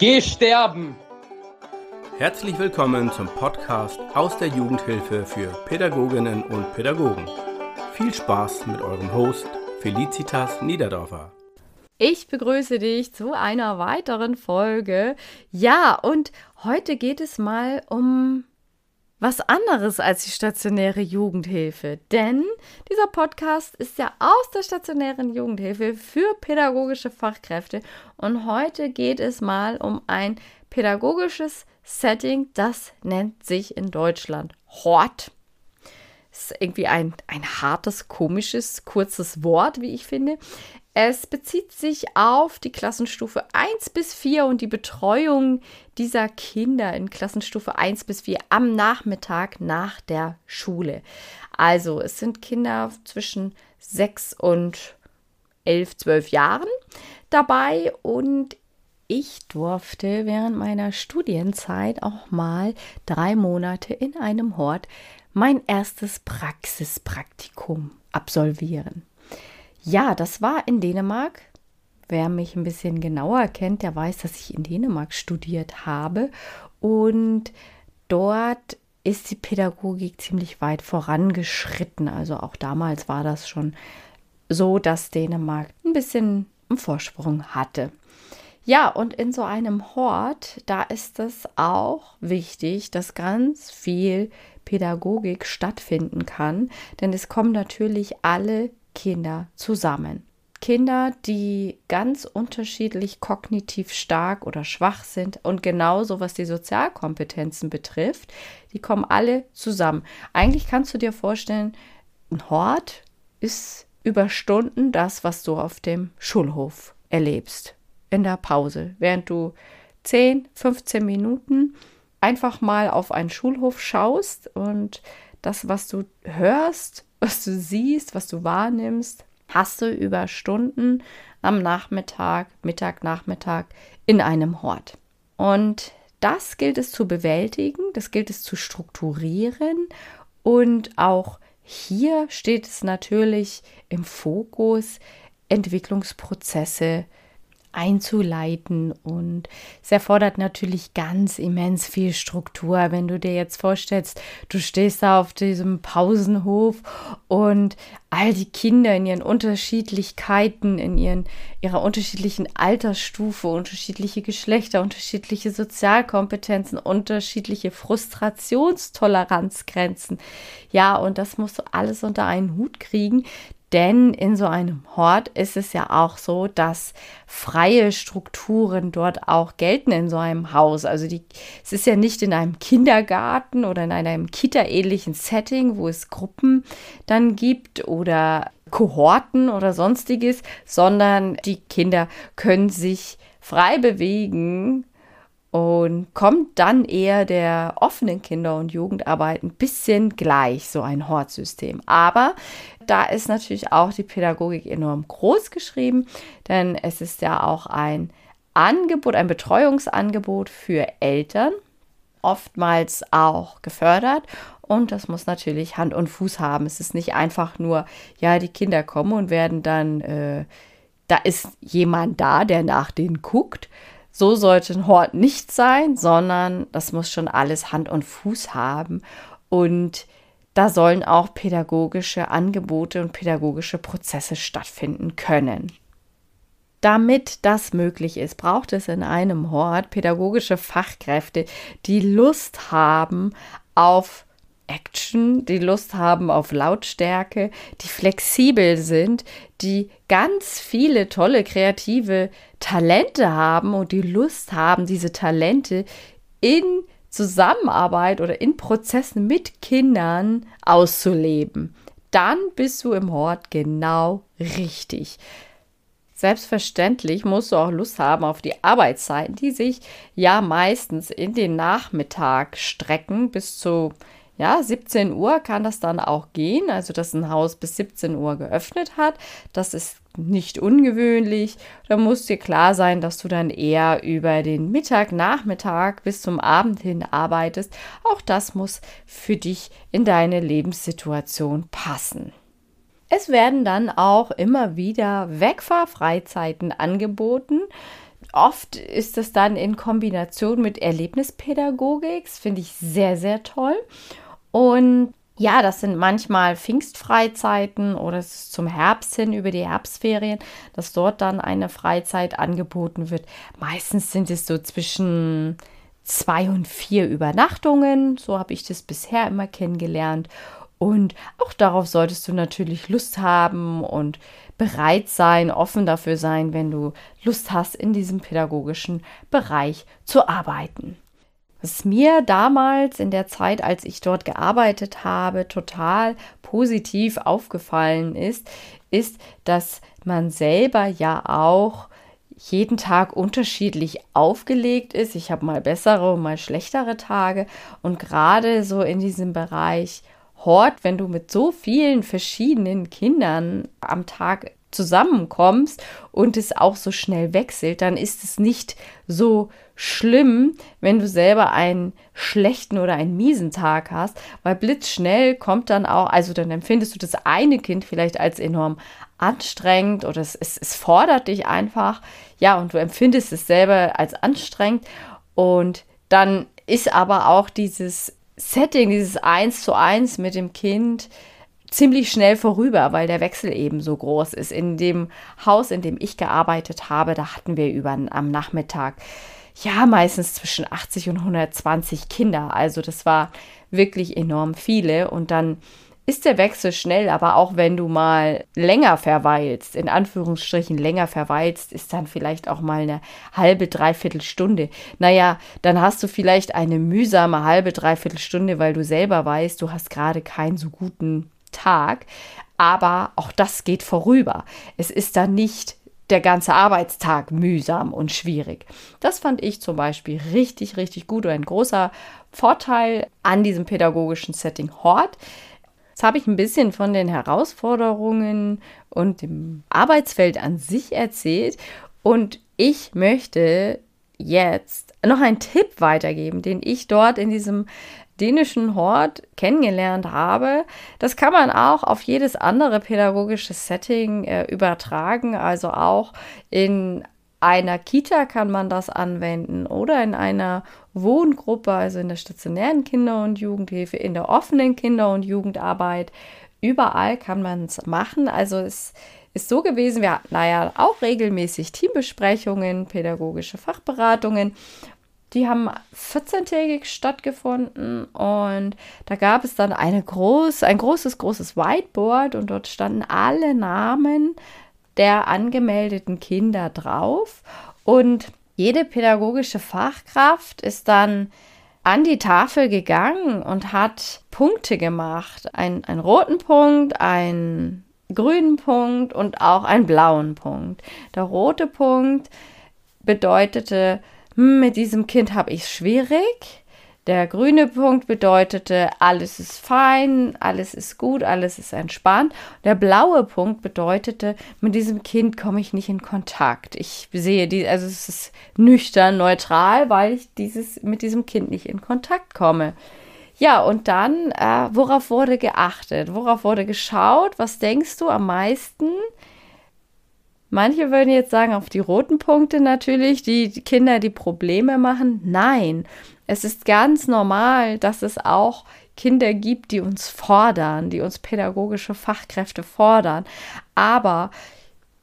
Geh sterben! Herzlich willkommen zum Podcast aus der Jugendhilfe für Pädagoginnen und Pädagogen. Viel Spaß mit eurem Host Felicitas Niederdorfer. Ich begrüße dich zu einer weiteren Folge. Ja, und heute geht es mal um was anderes als die stationäre Jugendhilfe. Denn dieser Podcast ist ja aus der stationären Jugendhilfe für pädagogische Fachkräfte. Und heute geht es mal um ein pädagogisches Setting, das nennt sich in Deutschland Hort. Ist irgendwie ein, ein hartes, komisches, kurzes Wort, wie ich finde. Es bezieht sich auf die Klassenstufe 1 bis 4 und die Betreuung dieser Kinder in Klassenstufe 1 bis 4 am Nachmittag nach der Schule. Also es sind Kinder zwischen 6 und 11, 12 Jahren dabei und ich durfte während meiner Studienzeit auch mal drei Monate in einem Hort mein erstes Praxispraktikum absolvieren. Ja, das war in Dänemark. Wer mich ein bisschen genauer kennt, der weiß, dass ich in Dänemark studiert habe. Und dort ist die Pädagogik ziemlich weit vorangeschritten. Also auch damals war das schon so, dass Dänemark ein bisschen einen Vorsprung hatte. Ja, und in so einem Hort, da ist es auch wichtig, dass ganz viel Pädagogik stattfinden kann, denn es kommen natürlich alle Kinder zusammen. Kinder, die ganz unterschiedlich kognitiv stark oder schwach sind und genauso was die Sozialkompetenzen betrifft, die kommen alle zusammen. Eigentlich kannst du dir vorstellen, ein Hort ist über Stunden das, was du auf dem Schulhof erlebst. In der Pause, während du 10, 15 Minuten einfach mal auf einen Schulhof schaust und das, was du hörst, was du siehst, was du wahrnimmst, hast du über Stunden am Nachmittag, Mittag, Nachmittag in einem Hort. Und das gilt es zu bewältigen, das gilt es zu strukturieren und auch hier steht es natürlich im Fokus, Entwicklungsprozesse einzuleiten und es erfordert natürlich ganz immens viel Struktur. Wenn du dir jetzt vorstellst, du stehst da auf diesem Pausenhof und all die Kinder in ihren Unterschiedlichkeiten, in ihren, ihrer unterschiedlichen Altersstufe, unterschiedliche Geschlechter, unterschiedliche Sozialkompetenzen, unterschiedliche Frustrationstoleranzgrenzen. Ja, und das musst du alles unter einen Hut kriegen. Denn in so einem Hort ist es ja auch so, dass freie Strukturen dort auch gelten in so einem Haus. Also die, es ist ja nicht in einem Kindergarten oder in einem Kita-ähnlichen Setting, wo es Gruppen dann gibt oder Kohorten oder sonstiges, sondern die Kinder können sich frei bewegen und kommt dann eher der offenen Kinder- und Jugendarbeit ein bisschen gleich, so ein Hortsystem. Aber da ist natürlich auch die Pädagogik enorm groß geschrieben, denn es ist ja auch ein Angebot, ein Betreuungsangebot für Eltern, oftmals auch gefördert. Und das muss natürlich Hand und Fuß haben. Es ist nicht einfach nur, ja, die Kinder kommen und werden dann, äh, da ist jemand da, der nach denen guckt, so sollte ein Hort nicht sein, sondern das muss schon alles Hand und Fuß haben. Und da sollen auch pädagogische Angebote und pädagogische Prozesse stattfinden können. Damit das möglich ist, braucht es in einem Hort pädagogische Fachkräfte, die Lust haben auf Action, die Lust haben auf Lautstärke, die flexibel sind, die ganz viele tolle kreative Talente haben und die Lust haben, diese Talente in Zusammenarbeit oder in Prozessen mit Kindern auszuleben. Dann bist du im Hort genau richtig. Selbstverständlich musst du auch Lust haben auf die Arbeitszeiten, die sich ja meistens in den Nachmittag strecken bis zu ja, 17 Uhr kann das dann auch gehen, also dass ein Haus bis 17 Uhr geöffnet hat. Das ist nicht ungewöhnlich. Da muss dir klar sein, dass du dann eher über den Mittag, Nachmittag bis zum Abend hin arbeitest. Auch das muss für dich in deine Lebenssituation passen. Es werden dann auch immer wieder Wegfahrfreizeiten angeboten oft ist das dann in Kombination mit Erlebnispädagogik. Finde ich sehr, sehr toll. Und ja, das sind manchmal Pfingstfreizeiten oder es ist zum Herbst hin über die Herbstferien, dass dort dann eine Freizeit angeboten wird. Meistens sind es so zwischen zwei und vier Übernachtungen. So habe ich das bisher immer kennengelernt. Und auch darauf solltest du natürlich Lust haben und bereit sein, offen dafür sein, wenn du Lust hast, in diesem pädagogischen Bereich zu arbeiten. Was mir damals in der Zeit, als ich dort gearbeitet habe, total positiv aufgefallen ist, ist, dass man selber ja auch jeden Tag unterschiedlich aufgelegt ist. Ich habe mal bessere und mal schlechtere Tage. Und gerade so in diesem Bereich Hort, wenn du mit so vielen verschiedenen Kindern am Tag zusammenkommst und es auch so schnell wechselt, dann ist es nicht so schlimm, wenn du selber einen schlechten oder einen miesen Tag hast, weil blitzschnell kommt dann auch, also dann empfindest du das eine Kind vielleicht als enorm anstrengend oder es, es, es fordert dich einfach, ja, und du empfindest es selber als anstrengend und dann ist aber auch dieses Setting, dieses Eins zu eins mit dem Kind, ziemlich schnell vorüber, weil der Wechsel eben so groß ist. In dem Haus, in dem ich gearbeitet habe, da hatten wir über am Nachmittag ja meistens zwischen 80 und 120 Kinder. Also das war wirklich enorm viele und dann ist der Wechsel schnell, aber auch wenn du mal länger verweilst, in Anführungsstrichen länger verweilst, ist dann vielleicht auch mal eine halbe, dreiviertel Stunde. Naja, dann hast du vielleicht eine mühsame halbe, dreiviertel Stunde, weil du selber weißt, du hast gerade keinen so guten Tag. Aber auch das geht vorüber. Es ist dann nicht der ganze Arbeitstag mühsam und schwierig. Das fand ich zum Beispiel richtig, richtig gut und ein großer Vorteil an diesem pädagogischen Setting Hort. Jetzt habe ich ein bisschen von den Herausforderungen und dem Arbeitsfeld an sich erzählt und ich möchte jetzt noch einen Tipp weitergeben, den ich dort in diesem dänischen Hort kennengelernt habe. Das kann man auch auf jedes andere pädagogische Setting äh, übertragen, also auch in einer Kita kann man das anwenden oder in einer Wohngruppe, also in der stationären Kinder- und Jugendhilfe, in der offenen Kinder- und Jugendarbeit. Überall kann man es machen. Also es ist so gewesen, wir hatten naja auch regelmäßig Teambesprechungen, pädagogische Fachberatungen die haben 14-tägig stattgefunden und da gab es dann eine groß, ein großes, großes Whiteboard und dort standen alle Namen der angemeldeten Kinder drauf und jede pädagogische Fachkraft ist dann an die Tafel gegangen und hat Punkte gemacht. Ein, einen roten Punkt, einen grünen Punkt und auch einen blauen Punkt. Der rote Punkt bedeutete, mit diesem Kind habe ich es schwierig. Der grüne Punkt bedeutete, alles ist fein, alles ist gut, alles ist entspannt. Der blaue Punkt bedeutete, mit diesem Kind komme ich nicht in Kontakt. Ich sehe die, also es ist nüchtern, neutral, weil ich dieses, mit diesem Kind nicht in Kontakt komme. Ja, und dann, äh, worauf wurde geachtet? Worauf wurde geschaut? Was denkst du am meisten? Manche würden jetzt sagen, auf die roten Punkte natürlich, die Kinder, die Probleme machen. Nein, es ist ganz normal, dass es auch Kinder gibt, die uns fordern, die uns pädagogische Fachkräfte fordern. Aber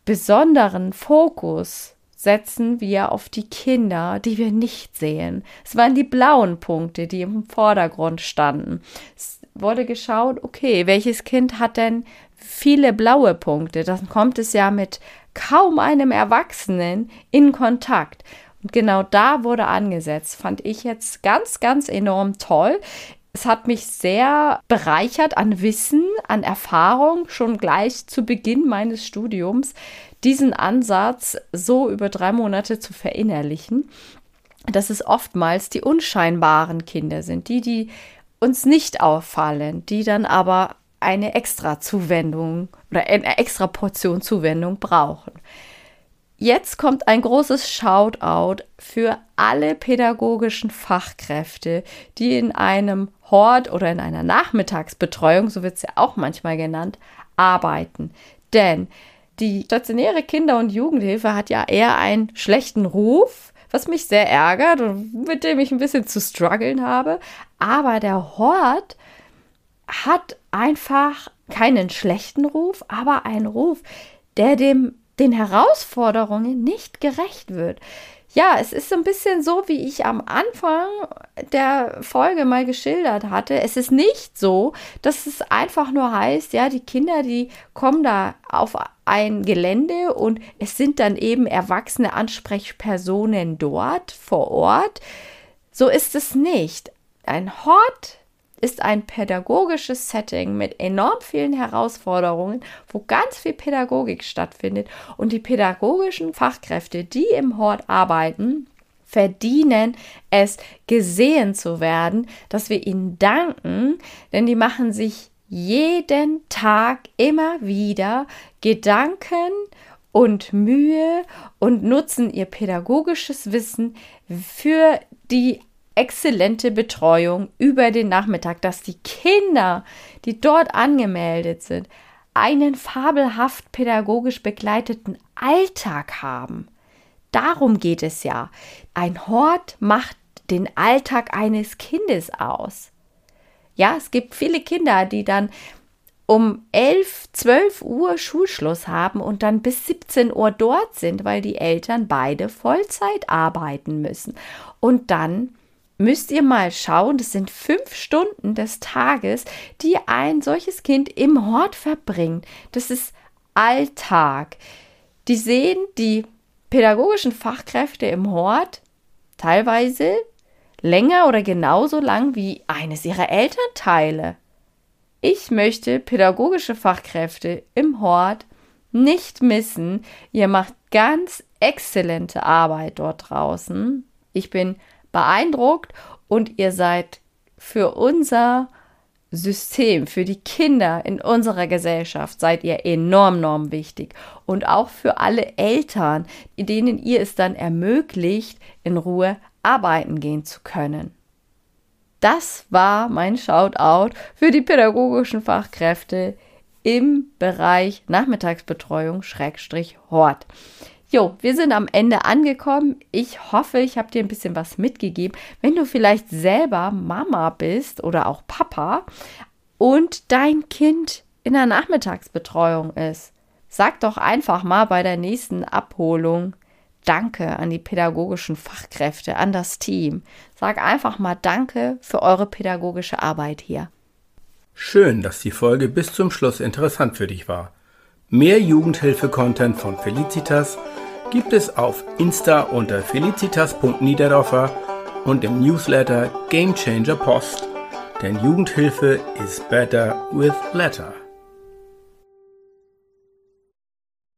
besonderen Fokus setzen wir auf die Kinder, die wir nicht sehen. Es waren die blauen Punkte, die im Vordergrund standen. Es wurde geschaut, okay, welches Kind hat denn viele blaue Punkte? Dann kommt es ja mit kaum einem Erwachsenen in Kontakt. Und genau da wurde angesetzt. Fand ich jetzt ganz, ganz enorm toll. Es hat mich sehr bereichert an Wissen, an Erfahrung, schon gleich zu Beginn meines Studiums, diesen Ansatz so über drei Monate zu verinnerlichen, dass es oftmals die unscheinbaren Kinder sind, die, die uns nicht auffallen, die dann aber eine extra Zuwendung oder eine extra Portion Zuwendung brauchen. Jetzt kommt ein großes Shoutout für alle pädagogischen Fachkräfte, die in einem Hort oder in einer Nachmittagsbetreuung, so wird es ja auch manchmal genannt, arbeiten. Denn Die stationäre Kinder- und Jugendhilfe hat ja eher einen schlechten Ruf, was mich sehr ärgert und mit dem ich ein bisschen zu strugglen habe. Aber der Hort hat einfach keinen schlechten Ruf, aber einen Ruf, der dem den Herausforderungen nicht gerecht wird. Ja, es ist so ein bisschen so, wie ich am Anfang der Folge mal geschildert hatte. Es ist nicht so, dass es einfach nur heißt, ja, die Kinder, die kommen da auf ein Gelände und es sind dann eben erwachsene Ansprechpersonen dort vor Ort. So ist es nicht. Ein Hort ist ein pädagogisches Setting mit enorm vielen Herausforderungen, wo ganz viel Pädagogik stattfindet. Und die pädagogischen Fachkräfte, die im Hort arbeiten, verdienen es, gesehen zu werden, dass wir ihnen danken, denn die machen sich jeden Tag immer wieder Gedanken und Mühe und nutzen ihr pädagogisches Wissen für die exzellente Betreuung über den Nachmittag, dass die Kinder, die dort angemeldet sind, einen fabelhaft pädagogisch begleiteten Alltag haben. Darum geht es ja. Ein Hort macht den Alltag eines Kindes aus. Ja, es gibt viele Kinder, die dann um 11, 12 Uhr Schulschluss haben und dann bis 17 Uhr dort sind, weil die Eltern beide Vollzeit arbeiten müssen. Und dann müsst ihr mal schauen, das sind fünf Stunden des Tages, die ein solches Kind im Hort verbringt. Das ist Alltag. Die sehen die pädagogischen Fachkräfte im Hort teilweise länger oder genauso lang wie eines ihrer Elternteile. Ich möchte pädagogische Fachkräfte im Hort nicht missen. Ihr macht ganz exzellente Arbeit dort draußen. Ich bin beeindruckt und ihr seid für unser System, für die Kinder in unserer Gesellschaft seid ihr enorm, enorm wichtig. Und auch für alle Eltern, denen ihr es dann ermöglicht, in Ruhe arbeiten gehen zu können. Das war mein Shoutout für die pädagogischen Fachkräfte im Bereich Nachmittagsbetreuung Schrägstrich Hort. Jo, wir sind am Ende angekommen. Ich hoffe, ich habe dir ein bisschen was mitgegeben. Wenn du vielleicht selber Mama bist oder auch Papa und dein Kind in der Nachmittagsbetreuung ist, sag doch einfach mal bei der nächsten Abholung Danke an die pädagogischen Fachkräfte, an das Team. Sag einfach mal Danke für eure pädagogische Arbeit hier. Schön, dass die Folge bis zum Schluss interessant für dich war. Mehr Jugendhilfe-Content von Felicitas gibt es auf Insta unter felicitas.niederdorfer und im Newsletter Game Changer Post. Denn Jugendhilfe is better with letter.